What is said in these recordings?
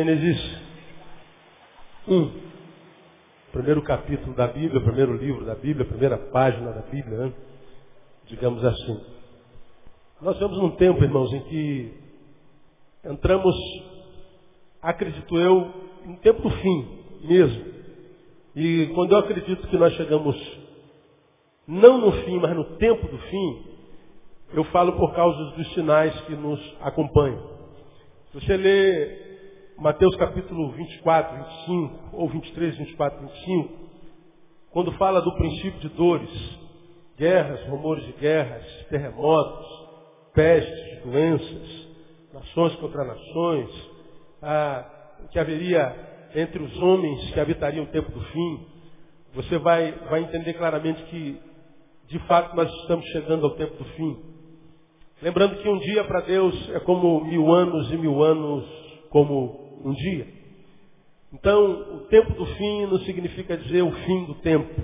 Gênesis 1. Primeiro capítulo da Bíblia, primeiro livro da Bíblia, primeira página da Bíblia, né? digamos assim. Nós vemos num tempo, irmãos, em que entramos, acredito eu, em tempo do fim mesmo. E quando eu acredito que nós chegamos, não no fim, mas no tempo do fim, eu falo por causa dos sinais que nos acompanham. Se você lê Mateus capítulo 24, 25, ou 23, 24, 25, quando fala do princípio de dores, guerras, rumores de guerras, terremotos, pestes, doenças, nações contra nações, ah, que haveria entre os homens que habitariam o tempo do fim, você vai, vai entender claramente que, de fato, nós estamos chegando ao tempo do fim. Lembrando que um dia para Deus é como mil anos e mil anos como um dia. Então, o tempo do fim não significa dizer o fim do tempo.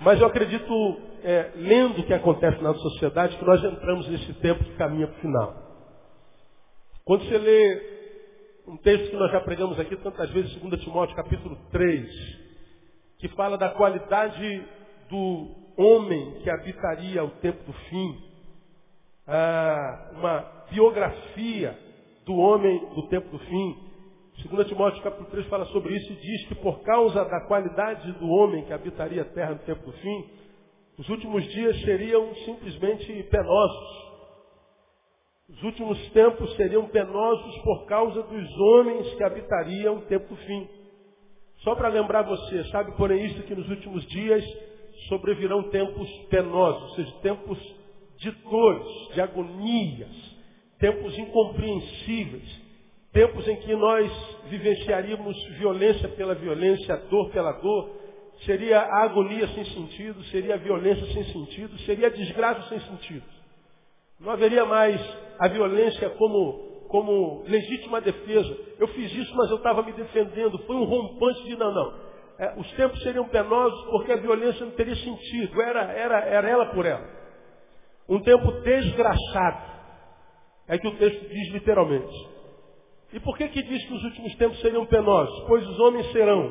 Mas eu acredito, é, lendo o que acontece na sociedade, que nós entramos nesse tempo que caminha para o final. Quando você lê um texto que nós já pregamos aqui tantas vezes, 2 Timóteo capítulo 3, que fala da qualidade do homem que habitaria o tempo do fim, ah, uma biografia do homem do tempo do fim. 2 Timóteo capítulo 3 fala sobre isso e diz que por causa da qualidade do homem que habitaria a terra no tempo do fim, os últimos dias seriam simplesmente penosos. Os últimos tempos seriam penosos por causa dos homens que habitariam o tempo do fim. Só para lembrar você, sabe, porém, isso que nos últimos dias sobrevirão tempos penosos, ou seja, tempos de dores, de agonias, tempos incompreensíveis, tempos em que nós vivenciaríamos violência pela violência, dor pela dor, seria a agonia sem sentido, seria a violência sem sentido, seria a desgraça sem sentido. Não haveria mais a violência como, como legítima defesa. Eu fiz isso, mas eu estava me defendendo. Foi um rompante de não, não. É, os tempos seriam penosos porque a violência não teria sentido. Era, era, era ela por ela. Um tempo desgraçado. É que o texto diz literalmente. E por que que diz que os últimos tempos seriam penosos? Pois os homens serão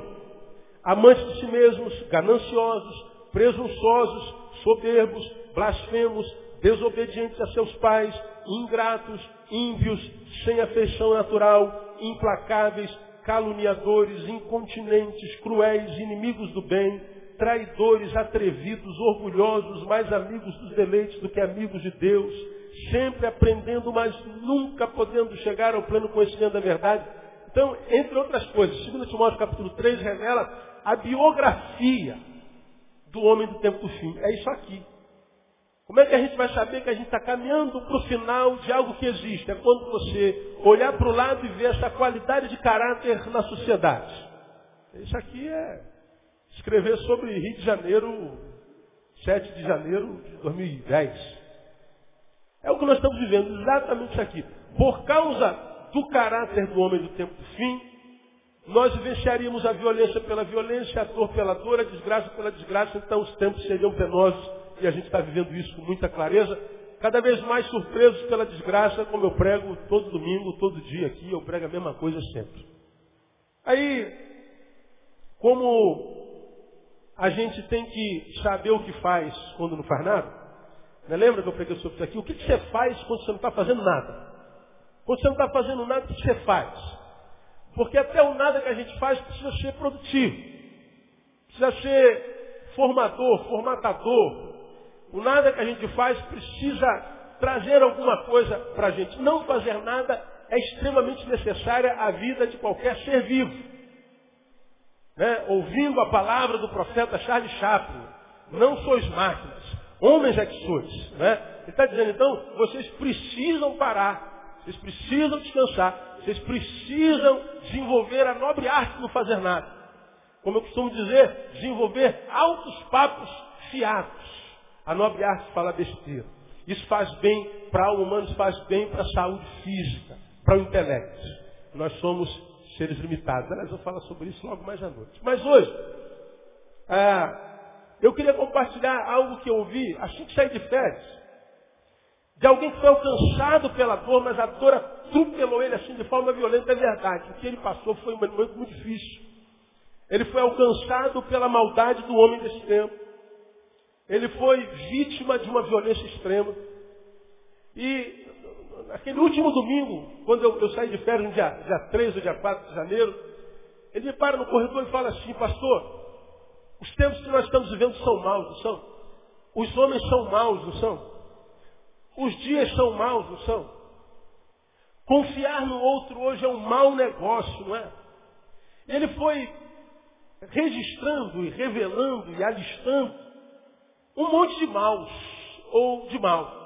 amantes de si mesmos, gananciosos, presunçosos, soberbos, blasfemos, desobedientes a seus pais, ingratos, ímpios, sem afeição natural, implacáveis, caluniadores, incontinentes, cruéis, inimigos do bem, traidores, atrevidos, orgulhosos, mais amigos dos deleites do que amigos de Deus, sempre aprendendo, mas nunca podendo chegar ao pleno conhecimento da verdade. Então, entre outras coisas, 2 Timóteo capítulo 3 revela a biografia do homem do tempo do fim. É isso aqui. Como é que a gente vai saber que a gente está caminhando para o final de algo que existe? É quando você olhar para o lado e ver essa qualidade de caráter na sociedade. Isso aqui é escrever sobre Rio de Janeiro, 7 de janeiro de 2010. É o que nós estamos vivendo, exatamente isso aqui. Por causa do caráter do homem do tempo do fim, nós vivenciaríamos a violência pela violência, a dor pela dor, a desgraça pela desgraça, então os tempos seriam penosos e a gente está vivendo isso com muita clareza. Cada vez mais surpresos pela desgraça, como eu prego todo domingo, todo dia aqui, eu prego a mesma coisa sempre. Aí, como a gente tem que saber o que faz quando não faz nada, né? Lembra que eu preguei sobre isso aqui? O que, que você faz quando você não está fazendo nada? Quando você não está fazendo nada, o que você faz? Porque até o nada que a gente faz precisa ser produtivo. Precisa ser formador, formatador. O nada que a gente faz precisa trazer alguma coisa para a gente. Não fazer nada é extremamente necessária à vida de qualquer ser vivo. Né? Ouvindo a palavra do profeta Charles Chaplin, não sois máquinas, Homens é que sois. Né? Ele está dizendo, então, vocês precisam parar. Vocês precisam descansar. Vocês precisam desenvolver a nobre arte de não fazer nada. Como eu costumo dizer, desenvolver altos papos fiados. A nobre arte de falar besteira. Isso faz bem para alma humana, isso faz bem para a saúde física, para o intelecto. Nós somos seres limitados. Aliás, eu falo sobre isso logo mais à noite. Mas hoje, ah, eu queria compartilhar algo que eu ouvi assim que saí de férias. de alguém que foi alcançado pela dor, mas a dor atropelou ele assim de forma violenta, é verdade. O que ele passou foi um momento muito difícil. Ele foi alcançado pela maldade do homem desse tempo. Ele foi vítima de uma violência extrema. E naquele último domingo, quando eu, eu saí de férias no dia, dia 3 ou dia 4 de janeiro, ele me para no corredor e fala assim, pastor, os tempos que nós estamos vivendo são maus, não são? Os homens são maus, não são? Os dias são maus, não são? Confiar no outro hoje é um mau negócio, não é? Ele foi registrando e revelando e alistando um monte de maus ou de mal.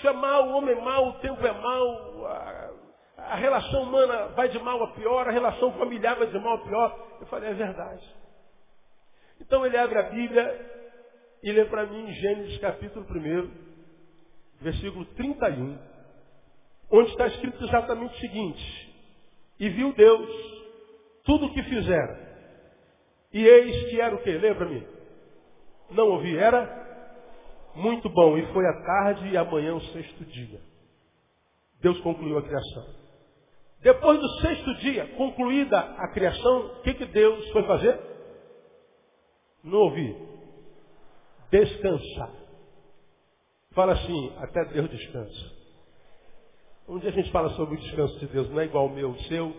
Chamar o homem mal, o tempo é mal, a, a, relação humana vai de mal a pior, a relação familiar vai de mal a pior. Eu falei, é verdade. Então ele abre a Bíblia e lê para mim Gênesis capítulo 1, versículo 31, onde está escrito exatamente o seguinte, e viu Deus tudo o que fizera, e eis que era o que? Lembra-me? Não ouvi, era muito bom. E foi a tarde e amanhã o sexto dia. Deus concluiu a criação. Depois do sexto dia, concluída a criação, o que, que Deus foi fazer? Não ouvi. Descansar. Fala assim, até Deus descansa. Um dia a gente fala sobre o descanso de Deus, não é igual o meu, o seu,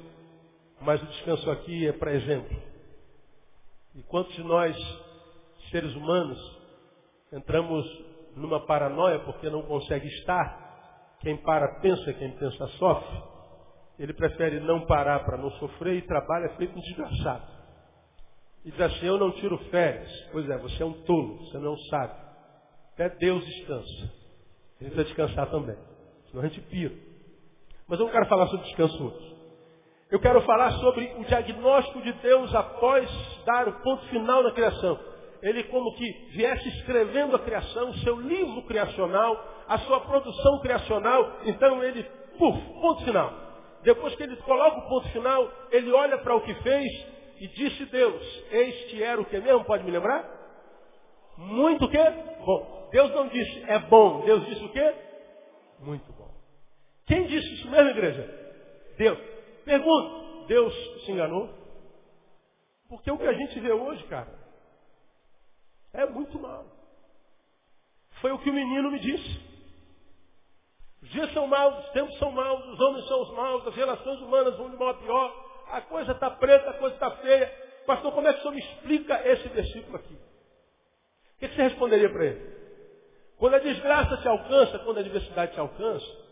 mas o descanso aqui é para exemplo. E quantos de nós, seres humanos, entramos numa paranoia porque não consegue estar? Quem para pensa, quem pensa sofre. Ele prefere não parar para não sofrer e trabalha feito um desgraçado. E diz assim, eu não tiro férias. Pois é, você é um tolo, você não sabe. Até Deus descansa. A gente precisa descansar também. Senão a gente pira. Mas eu não quero falar sobre descanso hoje. Eu quero falar sobre o diagnóstico de Deus após dar o ponto final na criação. Ele como que viesse escrevendo a criação, o seu livro criacional, a sua produção criacional, então ele, puf, ponto final. Depois que ele coloca o ponto final, ele olha para o que fez e disse Deus, este era o que mesmo? Pode me lembrar? Muito o? Bom. Deus não disse é bom, Deus disse o quê? Muito bom. Quem disse isso mesmo, igreja? Deus. Pergunto, Deus se enganou? Porque o que a gente vê hoje, cara, é muito mal. Foi o que o menino me disse. Os dias são maus, os tempos são maus, os homens são os maus, as relações humanas vão de mal a pior, a coisa está preta, a coisa está feia. Pastor, como é que o senhor me explica esse versículo aqui? O que você responderia para ele? Quando a desgraça te alcança, quando a adversidade te alcança,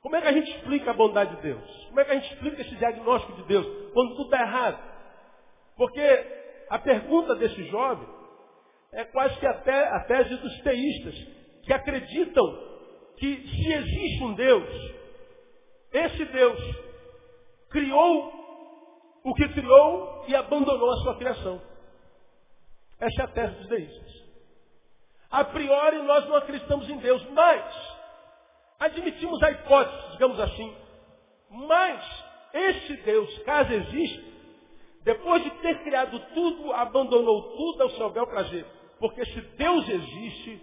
como é que a gente explica a bondade de Deus? Como é que a gente explica esse diagnóstico de Deus quando tudo está errado? Porque a pergunta desse jovem é quase que até a tese dos teístas, que acreditam que se existe um Deus, esse Deus criou o que criou e abandonou a sua criação. Essa é a tese dos teístas. A priori nós não acreditamos em Deus, mas Admitimos a hipótese, digamos assim. Mas esse Deus, caso exista, depois de ter criado tudo, abandonou tudo ao seu bel prazer. Porque se Deus existe,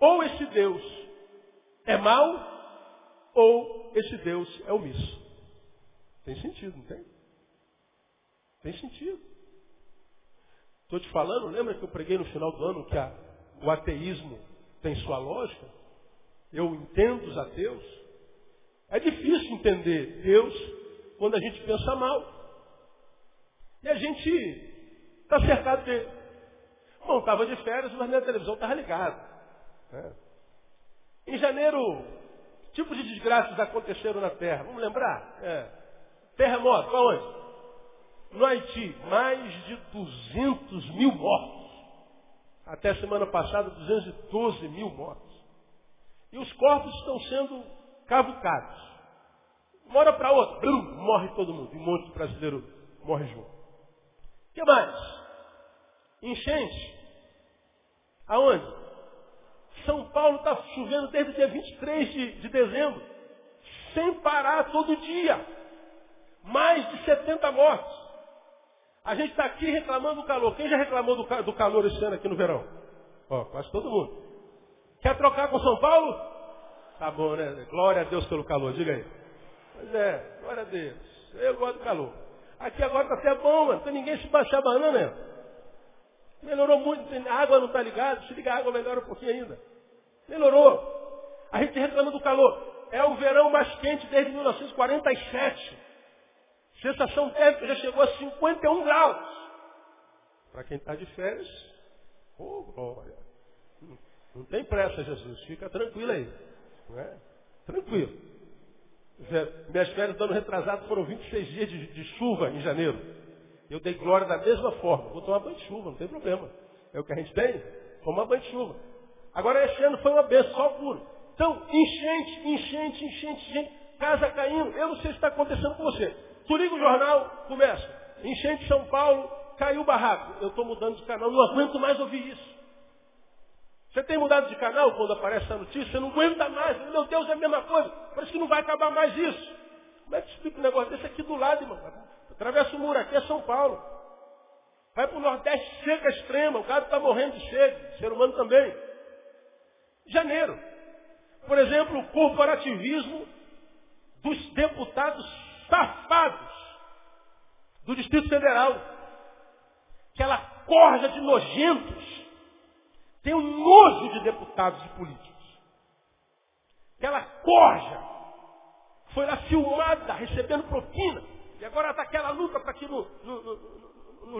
ou esse Deus é mau, ou esse Deus é omisso. Tem sentido, não tem? Tem sentido. Estou te falando, lembra que eu preguei no final do ano que a, o ateísmo tem sua lógica? eu entendo os ateus, é difícil entender Deus quando a gente pensa mal. E a gente está cercado dele. Bom, estava de férias, mas minha televisão estava ligada. Né? Em janeiro, tipos de desgraças aconteceram na Terra. Vamos lembrar? É. Terremoto, aonde? No Haiti, mais de 200 mil mortos. Até semana passada, 212 mil mortos. E os corpos estão sendo cavucados. Uma hora para outra, brum, morre todo mundo. E um monte de brasileiro morre junto. O que mais? Enchente. Aonde? São Paulo está chovendo desde o dia 23 de, de dezembro. Sem parar todo dia. Mais de 70 mortos. A gente está aqui reclamando do calor. Quem já reclamou do, do calor esse ano aqui no verão? Ó, quase todo mundo. Quer trocar com São Paulo? Tá bom, né? Glória a Deus pelo calor, diga aí. Pois é, glória a Deus. Eu gosto do calor. Aqui agora está até bom, mano. Tem ninguém se baixar a banana, né? Melhorou muito, a água não está ligada, se liga a água melhora um pouquinho ainda. Melhorou. A gente reclama do calor. É o verão mais quente desde 1947. Sensação térmica já chegou a 51 graus. Para quem está de férias, oh glória. Não tem pressa, Jesus. Fica tranquilo aí. É? Tranquilo. Minhas férias do ano retrasado foram 26 dias de, de chuva em janeiro. Eu dei glória da mesma forma. Vou tomar banho de chuva, não tem problema. É o que a gente tem? Tomar banho de chuva. Agora esse ano foi uma benção, só puro. Então, enchente, enchente, enchente, enchente, casa caindo. Eu não sei se está acontecendo com você. Tu liga o jornal, começa. Enchente São Paulo, caiu o barraco. Eu estou mudando de canal, não aguento mais ouvir isso. Você tem mudado de canal quando aparece essa notícia? Você não aguenta mais. Meu Deus, é a mesma coisa. Parece que não vai acabar mais isso. Como é que explica um negócio desse aqui do lado, irmão? Atravessa o muro aqui, é São Paulo. Vai para o Nordeste, seca extrema. O gado está morrendo de sede. O ser humano também. Janeiro. Por exemplo, o corporativismo dos deputados safados do Distrito Federal. Aquela corja de nojentos. Tem um nojo de deputados e políticos. Aquela corja foi lá filmada, recebendo propina. E agora está aquela luta para que no,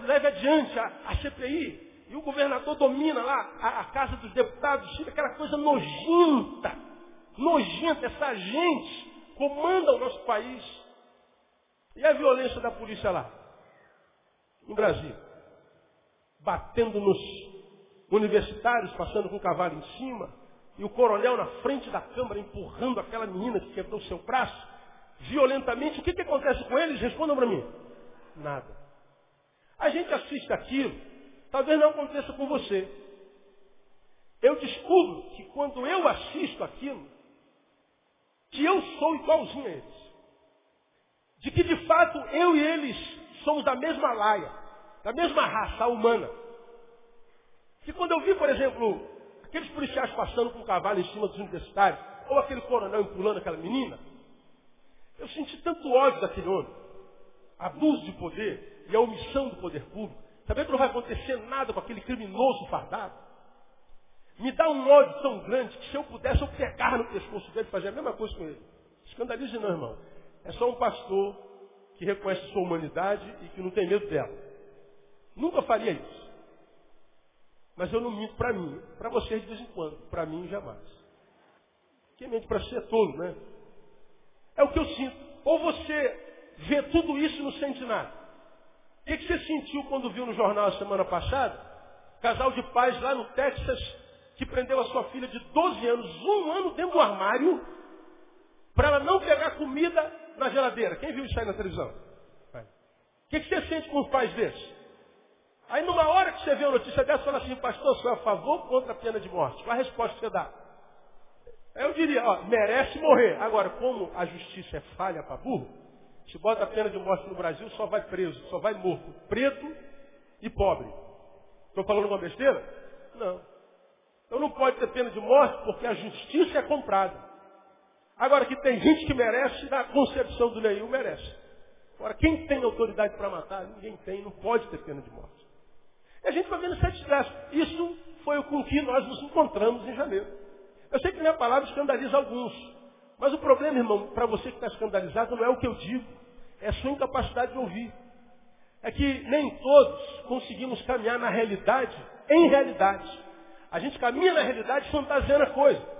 leve adiante a, a CPI. E o governador domina lá a, a Casa dos Deputados, fica aquela coisa nojenta. Nojenta, essa gente comanda o nosso país. E a violência da polícia lá? No Brasil. Batendo nos universitários, passando com o cavalo em cima. E o coronel na frente da Câmara empurrando aquela menina que quebrou seu braço. Violentamente. O que, que acontece com eles? Respondam para mim. Nada. A gente assiste aquilo. Talvez não aconteça com você. Eu descubro que quando eu assisto aquilo, que eu sou igualzinho a eles de que de fato eu e eles somos da mesma laia, da mesma raça humana. Que quando eu vi, por exemplo, aqueles policiais passando com um cavalo em cima dos universitários, ou aquele coronel empurrando aquela menina, eu senti tanto ódio daquele homem, abuso de poder e a omissão do poder público, saber que não vai acontecer nada com aquele criminoso fardado. Me dá um ódio tão grande que se eu pudesse eu pegar no pescoço dele e fazer a mesma coisa com ele. Escandalize não, irmão. É só um pastor que reconhece sua humanidade e que não tem medo dela. Nunca faria isso. Mas eu não minto para mim, para vocês de vez em quando, para mim jamais. Quem mente para ser tolo, né? É o que eu sinto. Ou você vê tudo isso e não sente nada. O que, você sentiu quando viu no jornal a semana passada? Casal de pais lá no Texas que prendeu a sua filha de 12 anos, um ano dentro do armário, para ela não pegar comida na geladeira. Quem viu isso aí na televisão? O que, que você sente com os pais desses? Aí numa hora que você vê uma notícia dessa, fala assim, pastor, sou a favor ou contra a pena de morte? Qual a resposta que você dá? Eu diria, ó, merece morrer. Agora, como a justiça é falha para burro, se bota a pena de morte no Brasil, só vai preso, só vai morto. Preto e pobre. Estou falando uma besteira? Não. Então não pode ter pena de morte porque a justiça é comprada. Agora que tem gente que merece, na concepção do Neil merece. Agora, quem tem autoridade para matar? Ninguém tem, não pode ter pena de morte. E a gente vai vendo essa desgraça. Isso foi com que nós nos encontramos em janeiro. Eu sei que minha palavra escandaliza alguns. Mas o problema, irmão, para você que está escandalizado, não é o que eu digo. É a sua incapacidade de ouvir. É que nem todos conseguimos caminhar na realidade, em realidade. A gente caminha na realidade fantasiando a coisa.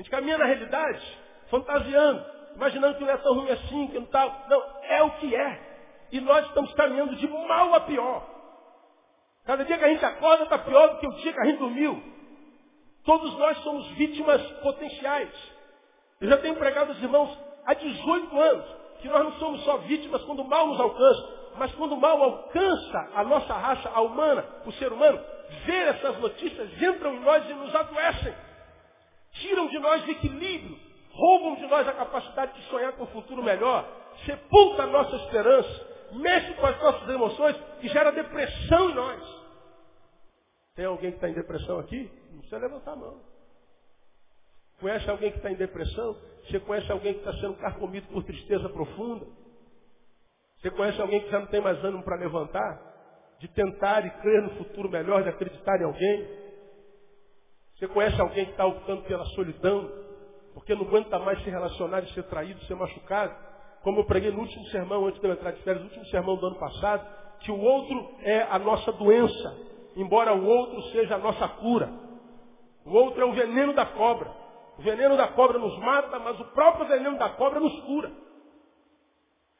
A gente caminha na realidade fantasiando, imaginando que não é tão ruim assim, que não tal. Não, é o que é. E nós estamos caminhando de mal a pior. Cada dia que a gente acorda está pior do que o dia que a gente dormiu. Todos nós somos vítimas potenciais. Eu já tenho pregado aos irmãos há 18 anos que nós não somos só vítimas quando o mal nos alcança, mas quando o mal alcança a nossa raça, a humana, o ser humano, ver essas notícias entram em nós e nos adoecem tiram de nós o equilíbrio, roubam de nós a capacidade de sonhar com um futuro melhor, sepulta a nossa esperança, mexe com as nossas emoções e gera depressão em nós. Tem alguém que está em depressão aqui? Não precisa levantar a mão. conhece alguém que está em depressão? Você conhece alguém que está sendo carcomido por tristeza profunda? Você conhece alguém que já não tem mais ânimo para levantar? De tentar e crer no futuro melhor, de acreditar em alguém? Você conhece alguém que está optando pela solidão, porque não aguenta mais se relacionar e ser traído, ser machucado? Como eu preguei no último sermão, antes de eu entrar de férias, no último sermão do ano passado, que o outro é a nossa doença, embora o outro seja a nossa cura. O outro é o veneno da cobra. O veneno da cobra nos mata, mas o próprio veneno da cobra nos cura.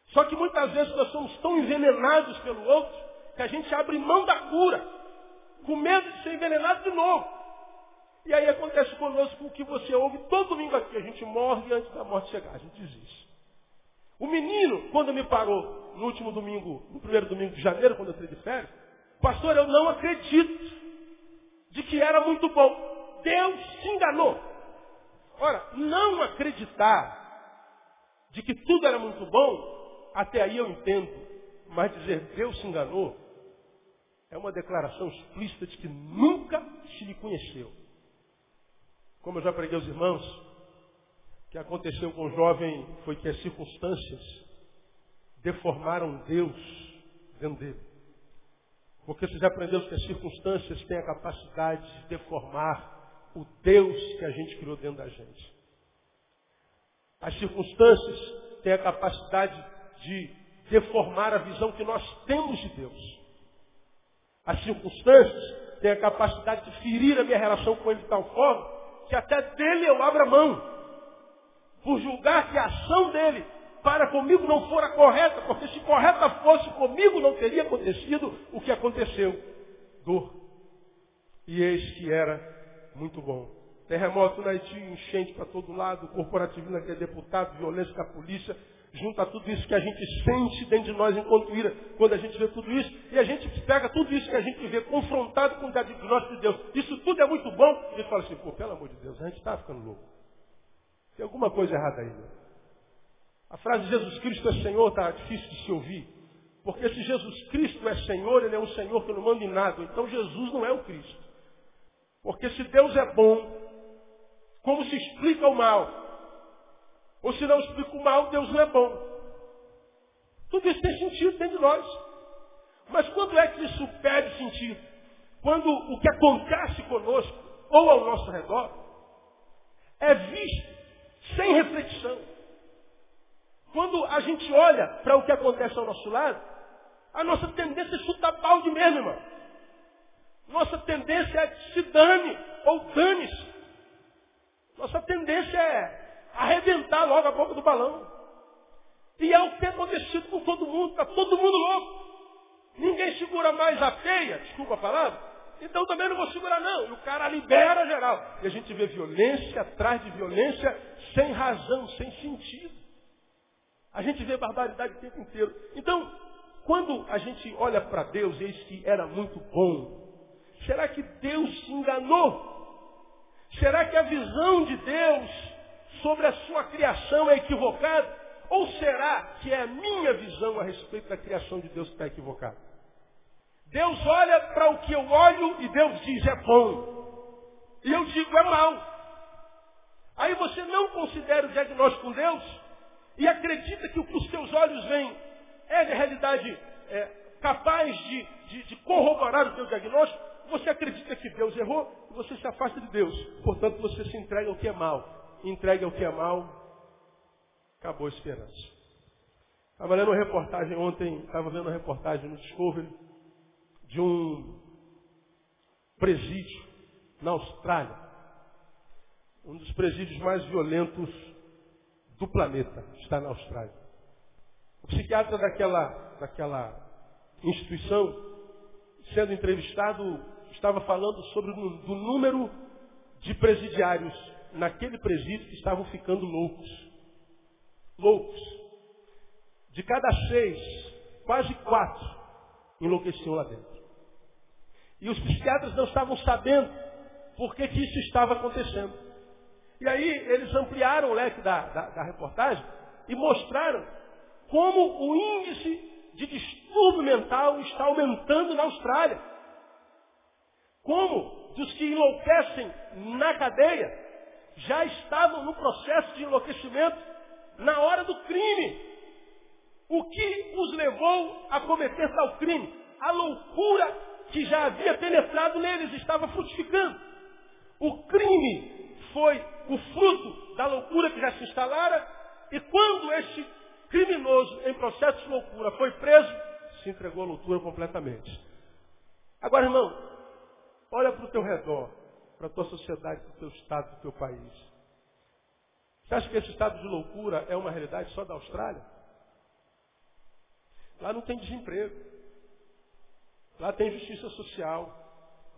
Só que muitas vezes nós somos tão envenenados pelo outro que a gente abre mão da cura, com medo de ser envenenado de novo. E aí acontece conosco o que você ouve todo domingo aqui. A gente morre antes da morte chegar, a gente desiste. O menino, quando me parou no último domingo, no primeiro domingo de janeiro, quando eu entrei de férias, pastor, eu não acredito de que era muito bom. Deus se enganou. Ora, não acreditar de que tudo era muito bom, até aí eu entendo. Mas dizer Deus se enganou é uma declaração explícita de que nunca se lhe conheceu. Como eu já preguei aos irmãos, o que aconteceu com o jovem foi que as circunstâncias deformaram Deus dentro dele. Porque você já aprendeu que as circunstâncias têm a capacidade de deformar o Deus que a gente criou dentro da gente. As circunstâncias têm a capacidade de deformar a visão que nós temos de Deus. As circunstâncias têm a capacidade de ferir a minha relação com Ele de tal forma que até dele eu abra mão. Por julgar que a ação dele para comigo não fora correta, porque se correta fosse comigo não teria acontecido o que aconteceu. Dor. E eis que era muito bom. Terremoto na Haiti, enchente para todo lado, corporativismo que é deputado, violência com a polícia, junta tudo isso que a gente sente dentro de nós enquanto ira, quando a gente vê tudo isso, e a gente pega tudo isso que a gente vê confrontado com o diagnóstico de Deus. Isso tudo é muito bom. E fala assim, pô, pelo amor de gente está ficando louco. Tem alguma coisa errada aí. Né? A frase Jesus Cristo é Senhor está difícil de se ouvir. Porque se Jesus Cristo é Senhor, Ele é um Senhor que não manda em nada. Então Jesus não é o Cristo. Porque se Deus é bom, como se explica o mal? Ou se não explica o mal, Deus não é bom. Tudo isso tem sentido dentro de nós. Mas quando é que isso perde sentido? Quando o que acontece conosco ou ao nosso redor é visto sem reflexão. Quando a gente olha para o que acontece ao nosso lado, a nossa tendência é chutar balde mesmo, irmão. Nossa tendência é se dane ou dane-se. Nossa tendência é arrebentar logo a boca do balão. E é o que tem acontecido com todo mundo, está todo mundo louco. Ninguém segura mais a feia, desculpa a palavra, então também não vou segurar não. E o cara libera geral. E a gente vê violência atrás de violência sem razão, sem sentido. A gente vê barbaridade o tempo inteiro. Então, quando a gente olha para Deus, eis que era muito bom. Será que Deus se enganou? Será que a visão de Deus sobre a sua criação é equivocada? Ou será que é a minha visão a respeito da criação de Deus que está equivocada? Deus olha para o que eu olho e Deus diz é bom. E eu digo é mal. Aí você não considera o diagnóstico com Deus e acredita que o que os seus olhos veem é, na realidade, é, capaz de, de, de corroborar o teu diagnóstico, você acredita que Deus errou e você se afasta de Deus. Portanto, você se entrega ao que é mal. Entrega ao que é mal, acabou a esperança. Estava lendo uma reportagem ontem, estava vendo uma reportagem no Discovery de um presídio na Austrália. Um dos presídios mais violentos do planeta, está na Austrália. O psiquiatra daquela, daquela instituição, sendo entrevistado, estava falando sobre o número de presidiários naquele presídio que estavam ficando loucos. Loucos. De cada seis, quase quatro enlouqueciam lá dentro. E os psiquiatras não estavam sabendo por que, que isso estava acontecendo. E aí eles ampliaram o leque da, da, da reportagem e mostraram como o índice de distúrbio mental está aumentando na Austrália. Como dos que enlouquecem na cadeia, já estavam no processo de enlouquecimento na hora do crime. O que os levou a cometer tal crime? A loucura que já havia penetrado neles estava frutificando. O crime foi o fruto da loucura que já se instalara, e quando este criminoso em processo de loucura foi preso, se entregou à loucura completamente. Agora, irmão, olha para o teu redor, para a tua sociedade, para o teu estado, para o teu país. Você acha que esse estado de loucura é uma realidade só da Austrália? Lá não tem desemprego. Lá tem justiça social.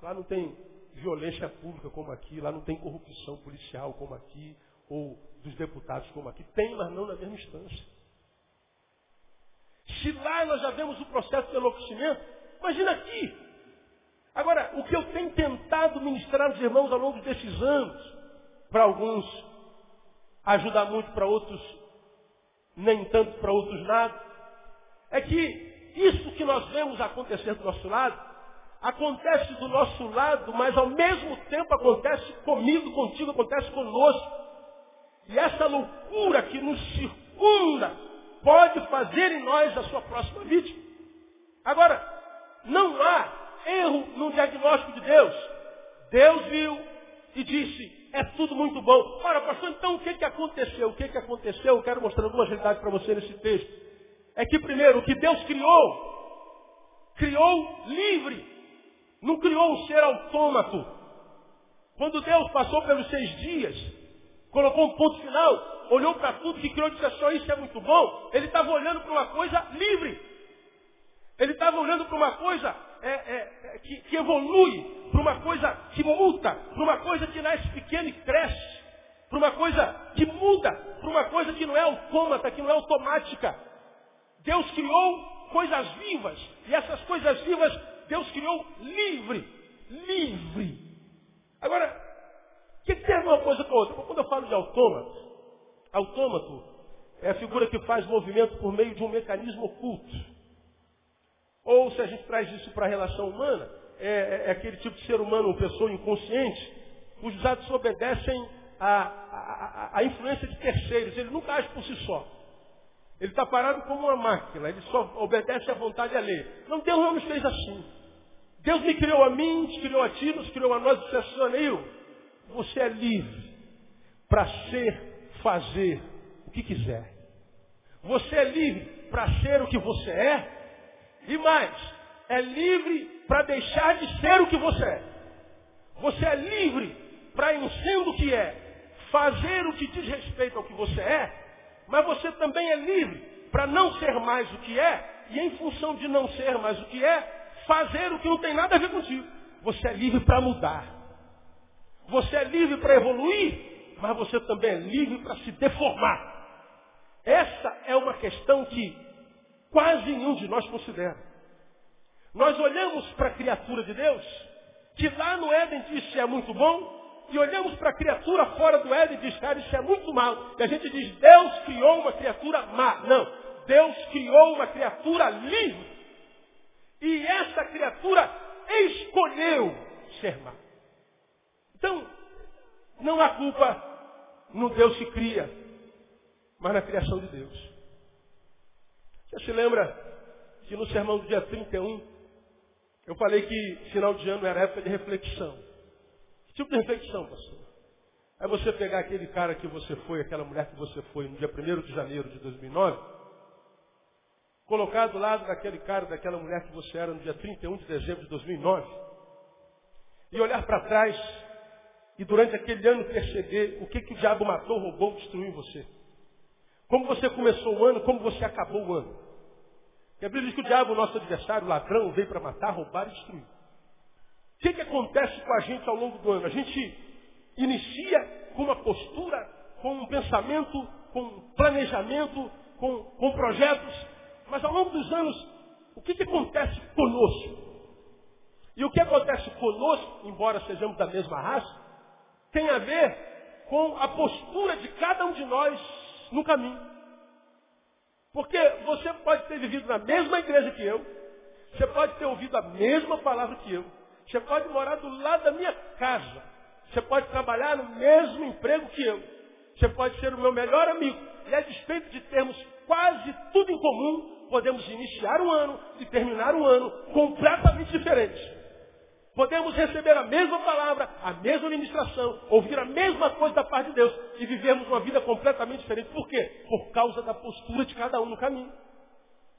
Lá não tem violência pública como aqui. Lá não tem corrupção policial como aqui. Ou dos deputados como aqui. Tem, mas não na mesma instância. Se lá nós já vemos o processo de enlouquecimento, imagina aqui. Agora, o que eu tenho tentado ministrar aos irmãos ao longo desses anos, para alguns ajudar muito, para outros nem tanto, para outros nada, é que isso que nós vemos acontecer do nosso lado, acontece do nosso lado, mas ao mesmo tempo acontece comigo, contigo, acontece conosco. E essa loucura que nos circunda pode fazer em nós a sua próxima vítima. Agora, não há erro no diagnóstico de Deus. Deus viu e disse, é tudo muito bom. Ora, pastor, então o que, que aconteceu? O que, que aconteceu? Eu quero mostrar algumas realidades para você nesse texto é que, primeiro, o que Deus criou, criou livre. Não criou um ser autômato. Quando Deus passou pelos seis dias, colocou um ponto final, olhou para tudo que criou e disse só isso é muito bom, ele estava olhando para uma coisa livre. Ele estava olhando para uma coisa é, é, é, que, que evolui, para uma coisa que muda, para uma coisa que nasce pequena e cresce, para uma coisa que muda, para uma coisa que não é autômata, que não é automática, Deus criou coisas vivas. E essas coisas vivas Deus criou livre. Livre. Agora, o que, que tem uma coisa com a outra? Quando eu falo de autômato, autômato é a figura que faz movimento por meio de um mecanismo oculto. Ou se a gente traz isso para a relação humana, é, é, é, aquele tipo de ser humano, uma pessoa inconsciente, cujos atos obedecem à, à, influência de terceiros. Ele nunca age por si só. Ele está parado como uma máquina, ele só obedece à vontade alheia. Não, Deus não nos fez assim. Deus me criou a mim, nos criou a ti, nos criou a nós, disse assim, você é livre para ser, fazer o que quiser. Você é livre para ser o que você é. E mais, é livre para deixar de ser o que você é. Você é livre para, em sendo o que é, fazer o que diz respeito ao que você é, mas você também é livre para não ser mais o que é, e em função de não ser mais o que é, fazer o que não tem nada a ver contigo. Você é livre para mudar. Você é livre para evoluir, mas você também é livre para se deformar. Essa é uma questão que quase nenhum de nós considera. Nós olhamos para a criatura de Deus, que lá no Éden disse é muito bom, e olhamos para a criatura fora do Éden e diz, cara, isso é muito mal. E a gente diz, Deus criou uma criatura má. Não, Deus criou uma criatura livre. E essa criatura escolheu ser má. Então, não há culpa no Deus que cria, mas na criação de Deus. Você se lembra que no sermão do dia 31, eu falei que final de ano era época de reflexão. Tipo de reflexão, pastor? É você pegar aquele cara que você foi, aquela mulher que você foi no dia 1 de janeiro de 2009, colocar do lado daquele cara, daquela mulher que você era no dia 31 de dezembro de 2009, e olhar para trás e durante aquele ano perceber o que, que o diabo matou, roubou, destruiu em você. Como você começou o ano, como você acabou o ano. E a Bíblia diz que o diabo, nosso adversário, ladrão, veio para matar, roubar e destruir. O que, que acontece com a gente ao longo do ano? A gente inicia com uma postura, com um pensamento, com um planejamento, com, com projetos, mas ao longo dos anos, o que, que acontece conosco? E o que acontece conosco, embora sejamos da mesma raça, tem a ver com a postura de cada um de nós no caminho. Porque você pode ter vivido na mesma igreja que eu, você pode ter ouvido a mesma palavra que eu, você pode morar do lado da minha casa. Você pode trabalhar no mesmo emprego que eu. Você pode ser o meu melhor amigo. E a despeito de termos quase tudo em comum, podemos iniciar um ano e terminar um ano completamente diferentes. Podemos receber a mesma palavra, a mesma administração, ouvir a mesma coisa da parte de Deus e vivermos uma vida completamente diferente. Por quê? Por causa da postura de cada um no caminho.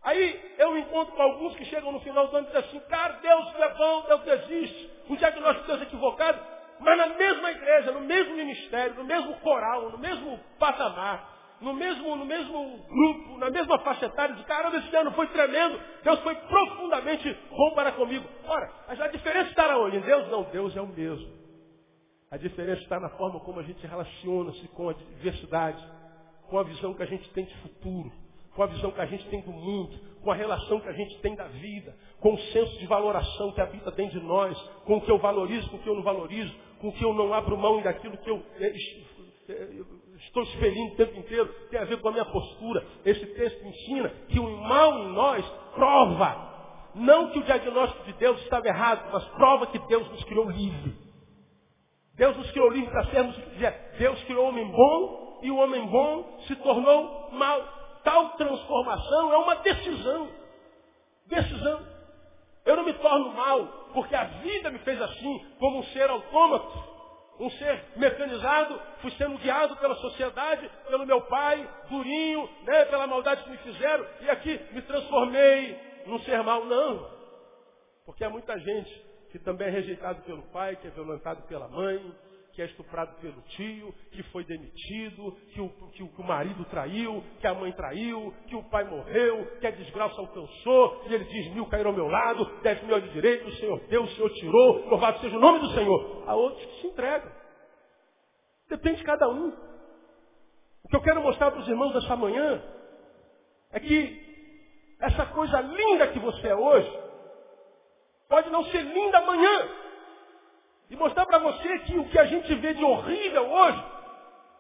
Aí eu encontro com alguns que chegam no final do ano e dizem assim, cara, Deus é bom, Deus existe, um diagnóstico de Deus equivocado, mas na mesma igreja, no mesmo ministério, no mesmo coral, no mesmo patamar, no mesmo, no mesmo grupo, na mesma faixa etária, de caramba, esse ano foi tremendo, Deus foi profundamente bom para comigo. Ora, mas a diferença está onde? Em Deus não, Deus é o mesmo. A diferença está na forma como a gente relaciona-se com a diversidade, com a visão que a gente tem de futuro, com a visão que a gente tem do mundo, com a relação que a gente tem da vida, com o senso de valoração que habita dentro de nós, com o que eu valorizo, com o que eu não valorizo, com o que eu não abro mão daquilo que eu eh, eh, estou expelindo o tempo inteiro, tem a ver com a minha postura. Esse texto ensina que o mal em nós prova. Não que o diagnóstico de Deus estava errado, mas prova que Deus nos criou livre. Deus nos criou livre para sermos Deus criou o homem bom e o homem bom se tornou mal. Tal transformação é uma decisão. Decisão. Eu não me torno mal porque a vida me fez assim, como um ser autômato um ser mecanizado, fui sendo guiado pela sociedade, pelo meu pai, durinho, né, pela maldade que me fizeram, e aqui me transformei num ser mau. Não. Porque há muita gente que também é rejeitado pelo pai, que é violentado pela mãe, que é estuprado pelo tio, que foi demitido, que o, que o, marido traiu, que a mãe traiu, que o pai morreu, que a desgraça alcançou, e ele diz, mil caíram ao meu lado, dez mil de direito, o Senhor deu, o Senhor tirou, louvado seja o nome do Senhor. Há outros que se entregam. Depende de cada um. O que eu quero mostrar para os irmãos dessa manhã é que essa coisa linda que você é hoje, pode não ser linda amanhã. E mostrar para você que o que a gente vê de horrível hoje,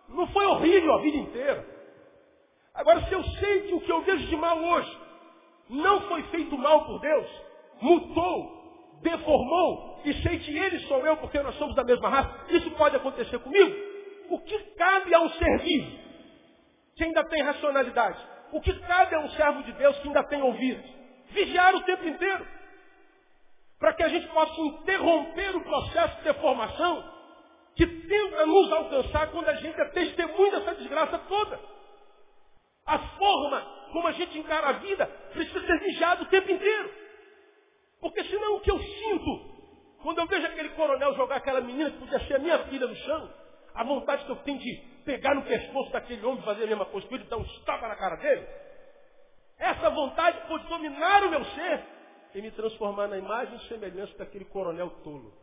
não foi horrível a vida inteira. Agora, se eu sei que o que eu vejo de mal hoje não foi feito mal por Deus, mudou, deformou, e sei que ele sou eu porque nós somos da mesma raça, isso pode acontecer comigo? O que cabe a um ser vivo que ainda tem racionalidade? O que cabe a um servo de Deus que ainda tem ouvido? Vigiar o tempo inteiro para que a gente possa interromper o processo de deformação que tenta nos alcançar quando a gente é testemunha dessa desgraça toda. A forma como a gente encara a vida precisa ser vigiada o tempo inteiro. Porque senão o que eu sinto, quando eu vejo aquele coronel jogar aquela menina que podia ser a minha filha no chão, a vontade que eu tenho de pegar no pescoço daquele homem fazer a mesma coisa que ele, dar um tapa na cara dele, essa vontade pode dominar o meu ser e me transformar na imagem e semelhança daquele coronel tolo.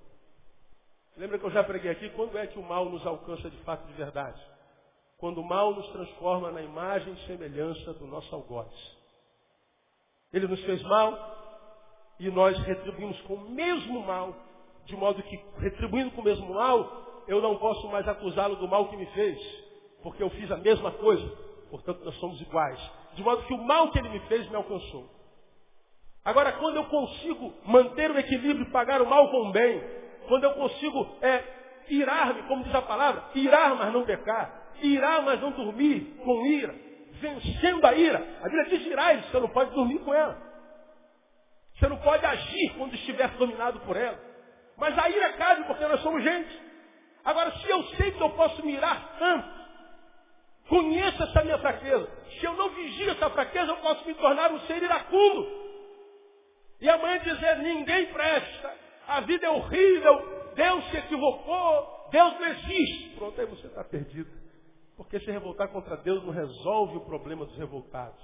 Lembra que eu já preguei aqui? Quando é que o mal nos alcança de fato de verdade? Quando o mal nos transforma na imagem e semelhança do nosso algoz. Ele nos fez mal e nós retribuímos com o mesmo mal, de modo que, retribuindo com o mesmo mal, eu não posso mais acusá-lo do mal que me fez, porque eu fiz a mesma coisa, portanto nós somos iguais. De modo que o mal que ele me fez me alcançou. Agora, quando eu consigo manter o equilíbrio e pagar o mal com o bem, quando eu consigo é, irar-me, como diz a palavra, irar, mas não pecar, irar, mas não dormir com ira, vencendo a ira. A Bíblia diz irar, você não pode dormir com ela. Você não pode agir quando estiver dominado por ela. Mas a ira cabe porque nós somos gente. Agora, se eu sei que eu posso mirar tanto, conheço essa minha fraqueza. Se eu não vigio essa fraqueza, eu posso me tornar um ser iracundo. E amanhã dizer, ninguém presta, a vida é horrível, Deus se equivocou, Deus não existe. Pronto, aí você está perdido. Porque se revoltar contra Deus não resolve o problema dos revoltados.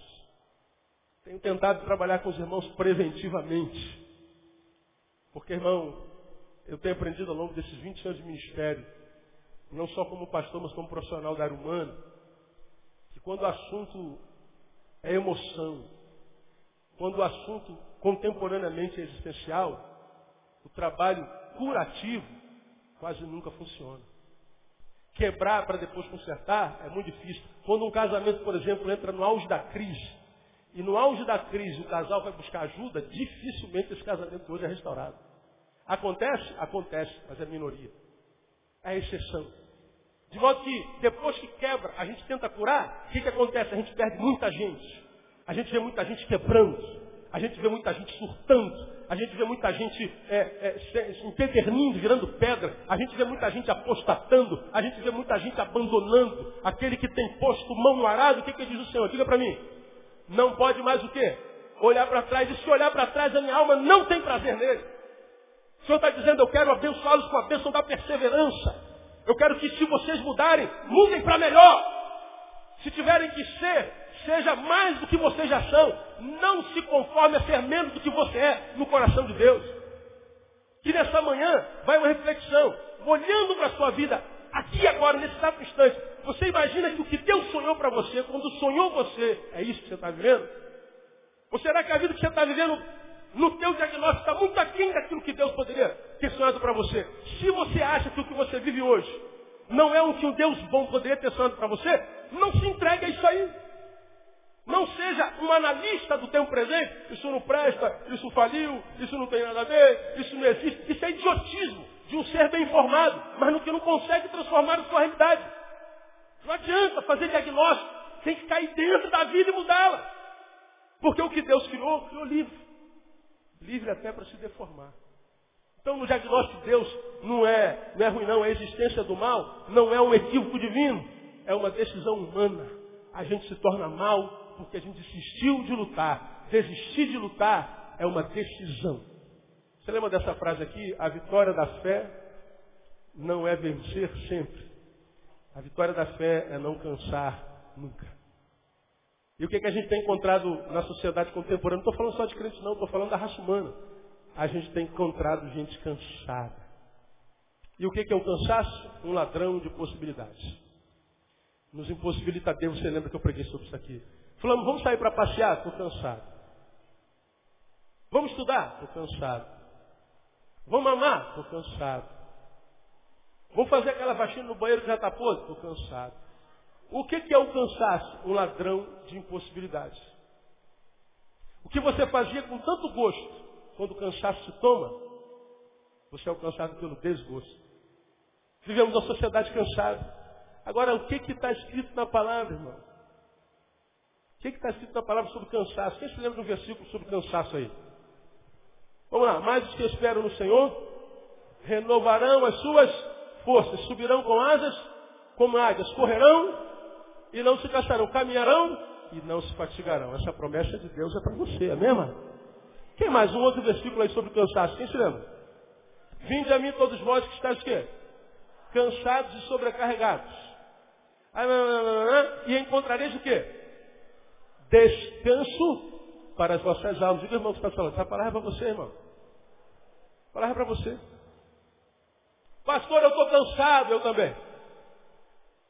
Tenho tentado trabalhar com os irmãos preventivamente. Porque, irmão, eu tenho aprendido ao longo desses 20 anos de ministério, não só como pastor, mas como profissional da área humana, que quando o assunto é emoção, quando o assunto contemporaneamente existencial, o trabalho curativo quase nunca funciona. Quebrar para depois consertar é muito difícil. Quando um casamento, por exemplo, entra no auge da crise, e no auge da crise o casal vai buscar ajuda, dificilmente esse casamento hoje é restaurado. Acontece? Acontece, mas é minoria. a exceção. De modo que, depois que quebra, a gente tenta curar, o que, que acontece? A gente perde muita gente. A gente vê muita gente quebrando. A gente vê muita gente surtando. A gente vê muita gente é, é, se empeternindo, virando pedra. A gente vê muita gente apostatando. A gente vê muita gente abandonando. Aquele que tem posto mão no arado, o que, que diz o Senhor? Diga para mim. Não pode mais o quê? Olhar para trás. E se olhar para trás, a minha alma não tem prazer nele. O Senhor está dizendo, eu quero abençoá-los com a bênção da perseverança. Eu quero que se vocês mudarem, mudem para melhor. Se tiverem que ser, seja mais do que vocês já são. Não se conforme a ser menos do que você é no coração de Deus. Que nessa manhã vai uma reflexão, olhando para a sua vida, aqui e agora, nesse exato instante. Você imagina que o que Deus sonhou para você, quando sonhou você, é isso que você está vivendo? Ou será que a vida que você está vivendo no teu diagnóstico está muito aquém daquilo que Deus poderia ter sonhado para você. Se você acha que o que você vive hoje não é o que um Deus bom poderia ter sonhado para você, não se entregue a isso aí. Não seja um analista do tempo presente. Isso não presta, isso faliu, isso não tem nada a ver, isso não existe. Isso é idiotismo de um ser bem informado, mas no que não consegue transformar a sua realidade. Não adianta fazer diagnóstico. Tem que cair dentro da vida e mudá-la. Porque o que Deus criou, criou livre livre até para se deformar. Então, no diagnóstico de Deus, não é, não é ruim, não. A existência do mal não é um equívoco divino. É uma decisão humana. A gente se torna mal porque a gente desistiu de lutar. Desistir de lutar é uma decisão. Você lembra dessa frase aqui? A vitória da fé não é vencer sempre. A vitória da fé é não cansar nunca. E o que, é que a gente tem encontrado na sociedade contemporânea? Não estou falando só de crentes, não, estou falando da raça humana. A gente tem encontrado gente cansada. E o que, que é o cansaço? Um ladrão de possibilidades. Nos impossibilita Deus, você lembra que eu preguei sobre isso aqui. Falamos, vamos sair para passear? Estou cansado. Vamos estudar? Estou cansado. Vamos amar? Estou cansado. Vamos fazer aquela vacina no banheiro que já está podre? Estou cansado. O que, é o cansaço? Um ladrão de impossibilidades. O que você fazia com tanto gosto, quando o cansaço se toma, você é alcançado pelo desgosto. Vivemos uma sociedade cansada. Agora, o que está escrito na palavra, irmão? O que está escrito na palavra sobre cansaço? Quem se lembra do versículo sobre cansaço aí? Vamos lá. Mais os que esperam no Senhor renovarão as suas forças, subirão com asas como águias, correrão e não se cansarão, caminharão e não se fatigarão. Essa promessa de Deus é para você, é mesmo? Quem mais? Um outro versículo aí sobre cansaço. Quem se lembra? Vinde a mim todos vós que estáis quê? Cansados e sobrecarregados. E encontrareis o quê? Descanso para as vossas almas. Diga, irmão, que está falando. Essa palavra é para você, irmão. A palavra é para você. Pastor, eu estou cansado, eu também.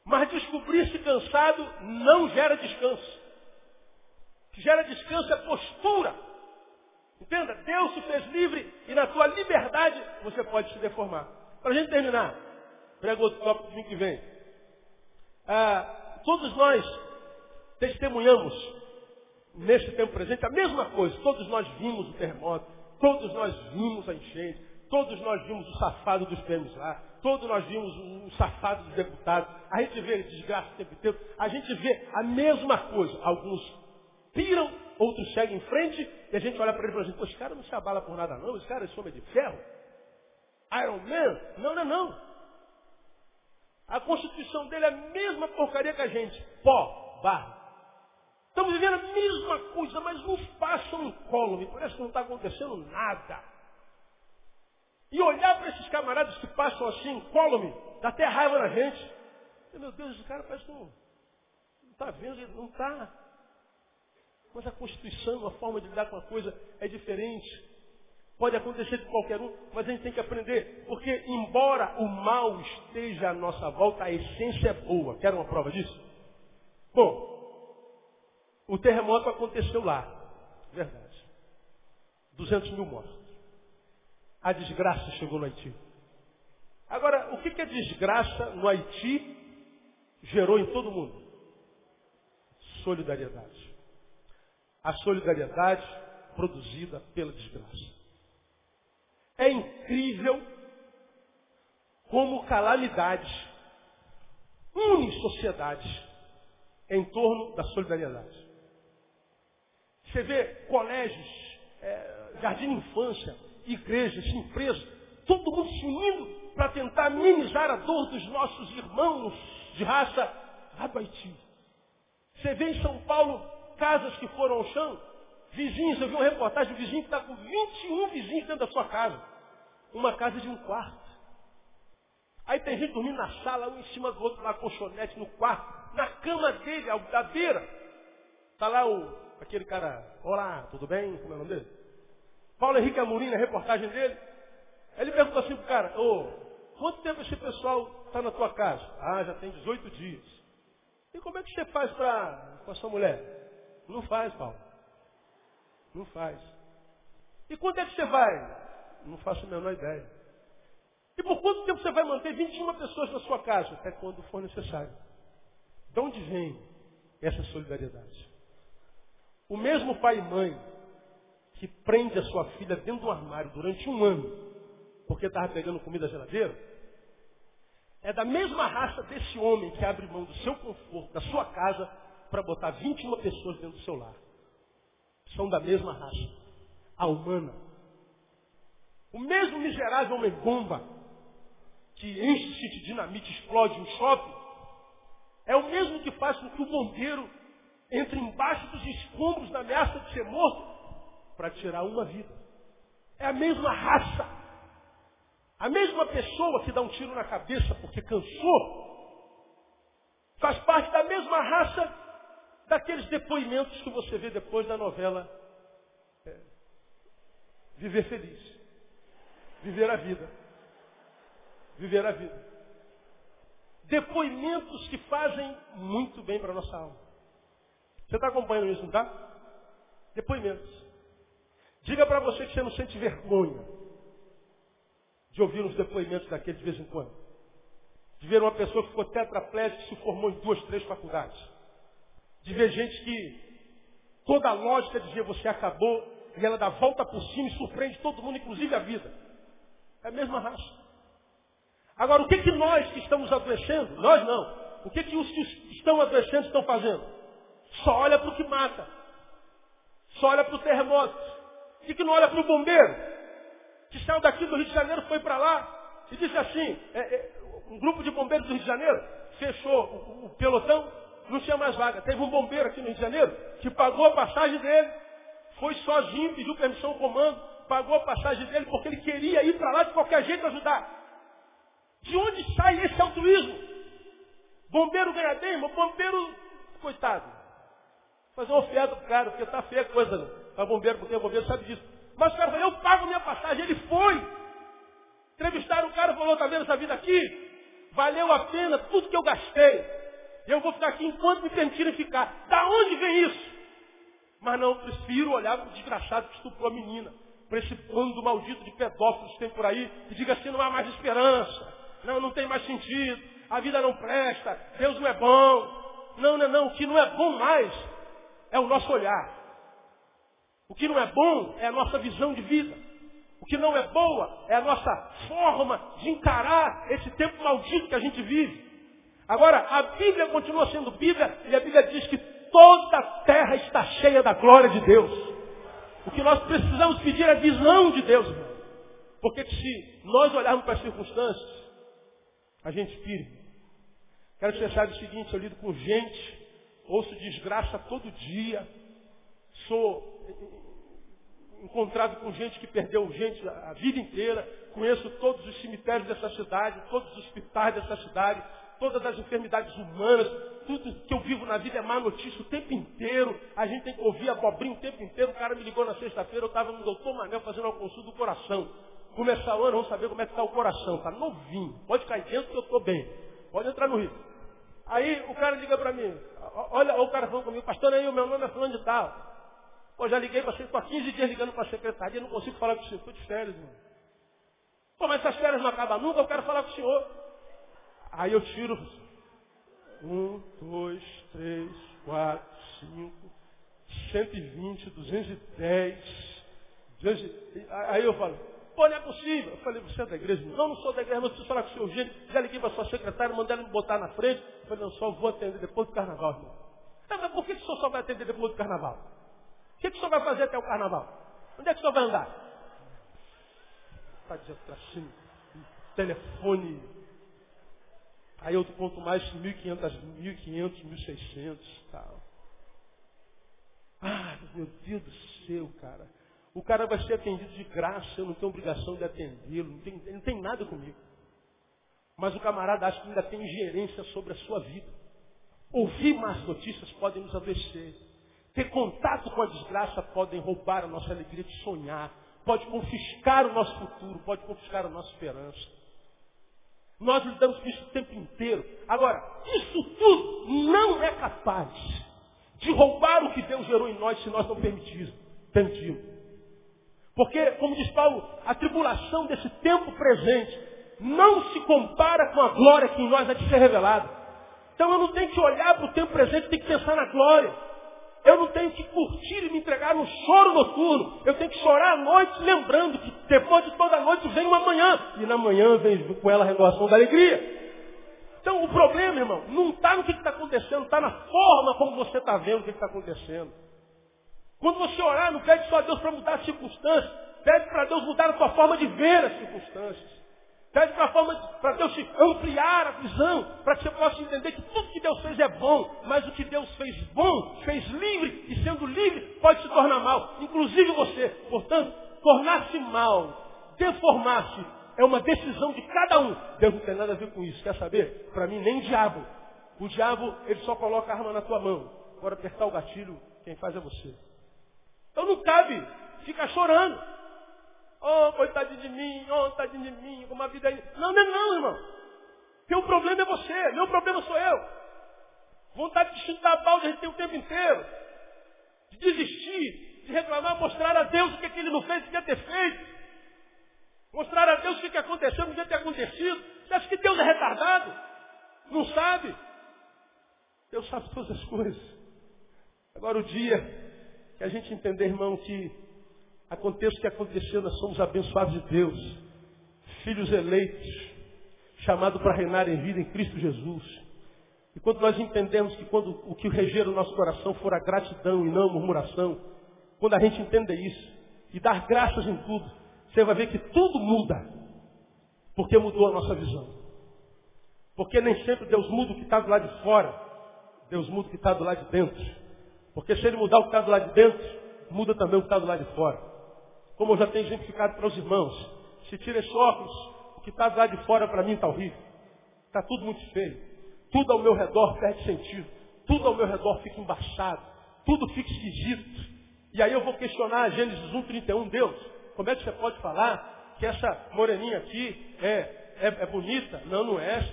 Mas descobrir-se cansado não gera descanso. O que gera descanso é postura. Entenda? Deus se fez livre e na tua liberdade você pode se deformar. Para a gente terminar, prego outro tópico que vem. Ah, todos nós testemunhamos nesse tempo presente a mesma coisa. Todos nós vimos o terremoto, todos nós vimos a enchente, todos nós vimos o safado dos prêmios lá, Todos nós vimos um safado dos deputados. A gente vê desgraça o tempo inteiro. A gente vê a mesma coisa. Alguns piram, outros seguem em frente. E a gente olha para ele e fala assim, pô, esse cara não se abala por nada não. Esse cara é homem de ferro. Iron Man? Não, não, não. A constituição dele é a mesma porcaria que a gente. Pó, barro. Estamos vivendo a mesma coisa, mas nos passam incólume. Parece que não está acontecendo nada. E olhar para esses camaradas que passam assim, incólume, dá até raiva na gente. Meu Deus, esse cara parece que não está vendo, não está. Mas a Constituição, a forma de lidar com a coisa é diferente. Pode acontecer com qualquer um, mas a gente tem que aprender. Porque, embora o mal esteja à nossa volta, a essência é boa. Quer uma prova disso? Bom, o terremoto aconteceu lá. Verdade. 200 mil mortos a desgraça chegou no Haiti. Agora, o que, que a desgraça no Haiti gerou em todo mundo? Solidariedade. A solidariedade produzida pela desgraça. É incrível como calamidades unem sociedades em torno da solidariedade. Você vê colégios, é, jardim de infância, igrejas, empresas, todo mundo se unindo para tentar minimizar a dor dos nossos irmãos de raça abaiti. Você vê em São Paulo casas que foram ao chão, vizinhos, eu vi uma reportagem, um vizinho que está com 21 vizinhos dentro da sua casa. Uma casa de um quarto. Aí tem gente dormindo na sala, um em cima do outro, na colchonete, no quarto, na cama dele, da beira. Está lá o, aquele cara, olá, tudo bem? Como é o nome dele? Paulo Henrique Amorim, na reportagem dele. Ele perguntou assim pro cara, ô, quanto tempo esse pessoal está na tua casa? Ah, já tem 18 dias. E como é que você faz pra, com a sua mulher? Não faz, Paulo. Não faz. E quando é que você vai? Não faço a menor ideia. E por quanto tempo você vai manter 21 pessoas na sua casa? Até quando for necessário. De onde vem essa solidariedade? O mesmo pai e mãe que prende a sua filha dentro do armário durante um ano, porque estava pegando comida na geladeira, é da mesma raça desse homem que abre mão do seu conforto, da sua casa, para botar 21 pessoas dentro do seu lar. São da mesma raça, a humana. O mesmo miserável homem bomba que enche-se de dinamite, explode um shopping, é o mesmo que faz com que o bombeiro entre embaixo dos escombros na ameaça de ser morto para tirar uma vida. É a mesma raça. A mesma pessoa que dá um tiro na cabeça porque cansou, faz parte da mesma raça daqueles depoimentos que você vê depois da novela é, Viver Feliz. Viver a vida viver a vida. Depoimentos que fazem muito bem para a nossa alma. Você está acompanhando isso, não está? Depoimentos. Diga para você que você não sente vergonha de ouvir uns depoimentos daquele de vez em quando. De ver uma pessoa que ficou tetraplégica e se formou em duas, três faculdades. De ver gente que toda a lógica dizia você acabou e ela dá volta por cima e surpreende todo mundo, inclusive a vida. É a mesma raça. Agora, o que, que nós que estamos adoecendo, nós não, o que, que os que estão adoecendo estão fazendo? Só olha para o que mata. Só olha para o terremoto. O que, que não olha para o bombeiro? Que saiu daqui do Rio de Janeiro, foi para lá e disse assim, é, é, um grupo de bombeiros do Rio de Janeiro fechou o, o pelotão, não tinha mais vaga. Teve um bombeiro aqui no Rio de Janeiro que pagou a passagem dele, foi sozinho, pediu permissão ao comando, pagou a passagem dele porque ele queria ir para lá de qualquer jeito ajudar. De onde sai esse altruísmo? Bombeiro ganha bem, mas bombeiro, coitado. Fazer uma oferta pro cara, porque tá feia a coisa para bombeiro, porque o bombeiro sabe disso. Mas o cara falou, eu pago minha passagem. Ele foi. Entrevistaram o cara e falou, tá vendo essa vida aqui? Valeu a pena tudo que eu gastei. Eu vou ficar aqui enquanto me permitirem ficar. Da onde vem isso? Mas não, prefiro olhar para o desgraçado que estuprou a menina. Para esse bando maldito de pedófilos que tem por aí. E diga assim, não há mais esperança. Não, não tem mais sentido. A vida não presta. Deus não é bom. Não, não, não. O que não é bom mais é o nosso olhar. O que não é bom é a nossa visão de vida. O que não é boa é a nossa forma de encarar esse tempo maldito que a gente vive. Agora, a Bíblia continua sendo Bíblia e a Bíblia diz que toda a terra está cheia da glória de Deus. O que nós precisamos pedir é a visão de Deus. Porque se nós olharmos para as circunstâncias, a gente pire. Quero que você saiba o seguinte, eu lido com gente, ouço desgraça todo dia, sou encontrado com gente que perdeu gente a vida inteira, conheço todos os cemitérios dessa cidade, todos os hospitais dessa cidade, todas as enfermidades humanas, tudo que eu vivo na vida é má notícia o tempo inteiro, a gente tem que ouvir abobrinha o tempo inteiro, o cara me ligou na sexta-feira, eu estava no doutor Manel fazendo uma consulta do coração. Começar o ano, vamos saber como é que está o coração. Está novinho. Pode cair dentro que eu estou bem. Pode entrar no rio. Aí o cara liga para mim. Olha, o cara falou comigo, pastor, aí o meu nome é fulano de tal. Pô, já liguei para você, estou há 15 dias ligando para a secretaria, não consigo falar com o senhor. Estou de férias, irmão. Pô, mas essas férias não acabam nunca, eu quero falar com o senhor. Aí eu tiro. Um, dois, três, quatro, cinco, 120, 210. 200, aí eu falo, Pô, não é possível. Eu falei, você é da igreja? Não, não sou da igreja, mas preciso falar com o seu gente. Já liguei para sua secretária, mandei ela me botar na frente. Eu falei, não, só vou atender depois do carnaval, irmão. Ah, mas por que, o senhor só vai atender depois do carnaval? O que, que o senhor vai fazer até o carnaval? Onde é que o senhor vai andar? Está dizendo assim, telefone. Aí eu conto mais 1.500, 1.500, 1.600 tal. Ah, meu Deus do céu, cara. O cara vai ser atendido de graça, eu não tenho obrigação de atendê-lo, não tem, não tem nada comigo. Mas o camarada acha que ainda tem gerência sobre a sua vida. Ouvir más notícias podem nos adoecer. Ter contato com a desgraça podem roubar a nossa alegria de sonhar. Pode confiscar o nosso futuro, pode confiscar a nossa esperança. Nós lidamos com isso o tempo inteiro. Agora, isso tudo não é capaz de roubar o que Deus gerou em nós se nós não permitirmos. Porque, como diz Paulo, a tribulação desse tempo presente não se compara com a glória que em nós há de ser revelada. Então eu não tenho que olhar para o tempo presente, tenho que pensar na glória. Eu não tenho que curtir e me entregar no choro noturno. Eu tenho que chorar à noite, lembrando que depois de toda noite vem uma manhã. E na manhã vem com ela a renovação da alegria. Então o problema, irmão, não está no que está acontecendo, está na forma como você está vendo o que está acontecendo. Quando você orar, não pede só a Deus para mudar as circunstâncias, pede para Deus mudar a sua forma de ver as circunstâncias. Pede para Deus te ampliar a visão, para que você possa entender que tudo que Deus fez é bom, mas o que Deus fez bom, fez livre, e sendo livre, pode se tornar mal, inclusive você. Portanto, tornar-se mal, deformar-se, é uma decisão de cada um. Deus não tem nada a ver com isso. Quer saber? Para mim, nem diabo. O diabo, ele só coloca a arma na tua mão. Agora, apertar o gatilho, quem faz é você. Então não cabe ficar chorando. Oh, coitadinho de mim, oh, tadinho de mim, como a vida é. Não, não é não, irmão. Teu problema é você, meu problema sou eu. Vontade de chutar a balde a gente tem o tempo inteiro. De desistir, de reclamar, mostrar a Deus o que, é que ele não fez, o que ia ter feito. Mostrar a Deus o que aconteceu, não devia ter acontecido. Você acha que Deus é retardado? Não sabe? Deus sabe todas as coisas. Agora o dia que a gente entender, irmão, que aconteça o que aconteceu, nós somos abençoados de Deus, filhos eleitos, chamados para reinar em vida em Cristo Jesus. E quando nós entendemos que quando o que reger o nosso coração for a gratidão e não a murmuração, quando a gente entender isso e dar graças em tudo, você vai ver que tudo muda. Porque mudou a nossa visão. Porque nem sempre Deus muda o que está do lado de fora. Deus muda o que está do lado de dentro. Porque se Ele mudar o que está do lado de dentro, muda também o que está do lado de fora. Como eu já tenho exemplificado para os irmãos. Se tira esse óculos, o que está do lado de fora para mim está horrível. Está tudo muito feio. Tudo ao meu redor perde sentido. Tudo ao meu redor fica embaçado. Tudo fica esquisito. E aí eu vou questionar Gênesis 1,31, Deus, como é que você pode falar que essa moreninha aqui é, é, é bonita? Não, não é.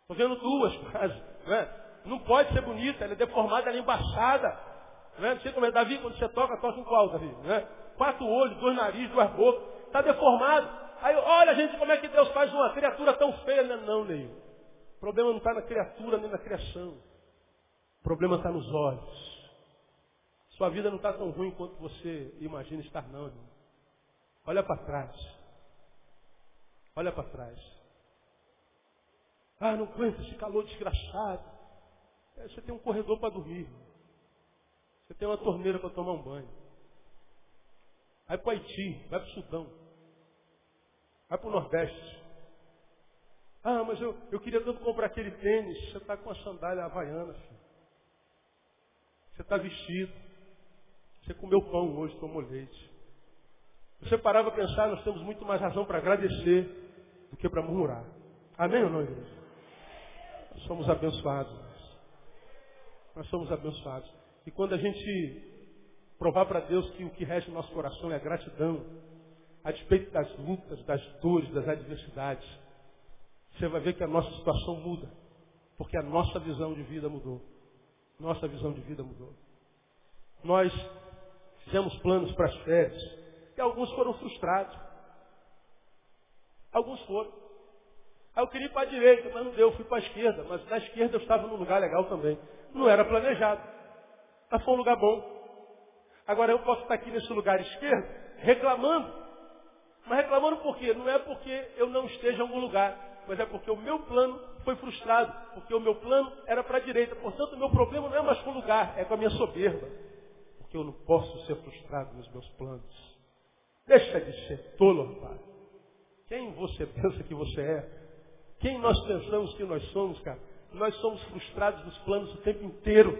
Estou vendo duas quase. Não, é? Não pode ser bonita, ela é deformada, ela é. Não, é? não sei como é. Davi, quando você toca, toca em qual, Davi? Não é? Quatro olhos, dois narizes, duas bocas. Está deformado. Aí, olha, gente, como é que Deus faz uma criatura tão feia? Não, não Neil. O problema não está na criatura nem na criação. O problema está nos olhos. Sua vida não está tão ruim quanto você imagina estar, não. Olha para trás. Olha para trás. Ah, não aguento esse calor desgraçado. É, você tem um corredor para dormir. Você tem uma torneira para tomar um banho. Vai para o Haiti, vai para o Sudão. Vai para o Nordeste. Ah, mas eu, eu queria tanto comprar aquele tênis. Você está com a sandália havaiana, filho. Você está vestido. Você comeu pão hoje, tomou leite. Você parava para pensar, nós temos muito mais razão para agradecer do que para murmurar. Amém ou não, igreja? Nós somos abençoados. Nós somos abençoados. E quando a gente provar para Deus que o que rege no nosso coração é a gratidão, a despeito das lutas, das dores, das adversidades, você vai ver que a nossa situação muda. Porque a nossa visão de vida mudou. Nossa visão de vida mudou. Nós Fizemos planos para as férias. E alguns foram frustrados. Alguns foram. Aí eu queria ir para a direita, mas não deu, fui para a esquerda. Mas na esquerda eu estava num lugar legal também. Não era planejado. Mas foi um lugar bom. Agora eu posso estar aqui nesse lugar esquerdo, reclamando Mas reclamando por quê? Não é porque eu não esteja em algum lugar, mas é porque o meu plano foi frustrado, porque o meu plano era para a direita. Portanto, o meu problema não é mais com o lugar, é com a minha soberba. Porque eu não posso ser frustrado nos meus planos. Deixa de ser tolo, rapaz. Quem você pensa que você é? Quem nós pensamos que nós somos, cara? Nós somos frustrados nos planos o tempo inteiro.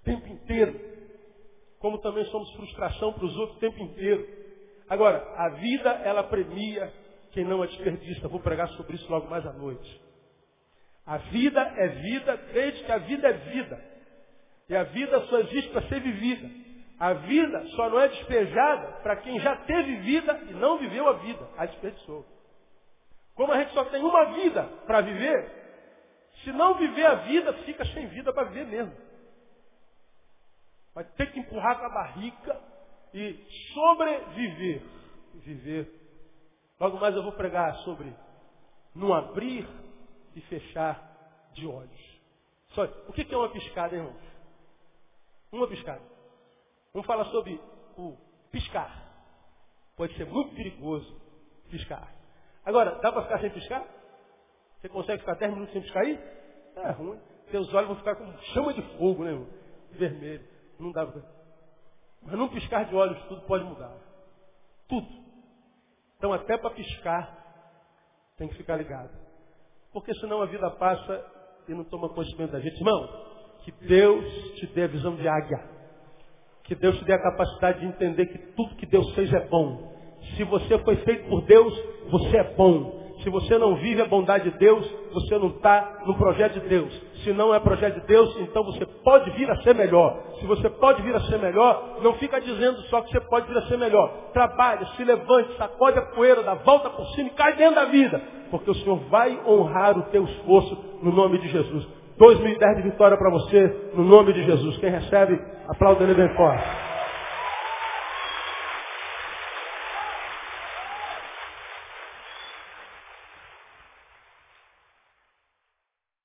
O tempo inteiro. Como também somos frustração para os outros o tempo inteiro. Agora, a vida, ela premia quem não a desperdiça. Vou pregar sobre isso logo mais à noite. A vida é vida desde que a vida é vida. E a vida só existe para ser vivida. A vida só não é despejada para quem já teve vida e não viveu a vida. A desperdiçou. Como a gente só tem uma vida para viver, se não viver a vida, fica sem vida para viver mesmo. Vai ter que empurrar com a barriga e sobreviver. Viver. Logo mais eu vou pregar sobre não abrir e fechar de olhos. Só, o que é uma piscada, irmãos? Uma piscada. Vamos falar sobre o piscar. Pode ser muito perigoso piscar. Agora, dá para ficar sem piscar? Você consegue ficar 10 minutos sem aí? É ruim. Seus olhos vão ficar com chama de fogo, né? Vermelho. Não dá. Mas num piscar de olhos tudo pode mudar. Tudo. Então até para piscar tem que ficar ligado. Porque senão a vida passa e não toma conhecimento da gente. Irmão, que Deus te dê a visão de águia. Que Deus te dê a capacidade de entender que tudo que Deus fez é bom. Se você foi feito por Deus, você é bom. Se você não vive a bondade de Deus, você não está no projeto de Deus. Se não é projeto de Deus, então você pode vir a ser melhor. Se você pode vir a ser melhor, não fica dizendo só que você pode vir a ser melhor. Trabalhe, se levante, sacode a poeira, dá volta por cima e cai dentro da vida. Porque o Senhor vai honrar o teu esforço no nome de Jesus. 2010 de vitória para você, no nome de Jesus. Quem recebe, aplauda ele bem forte.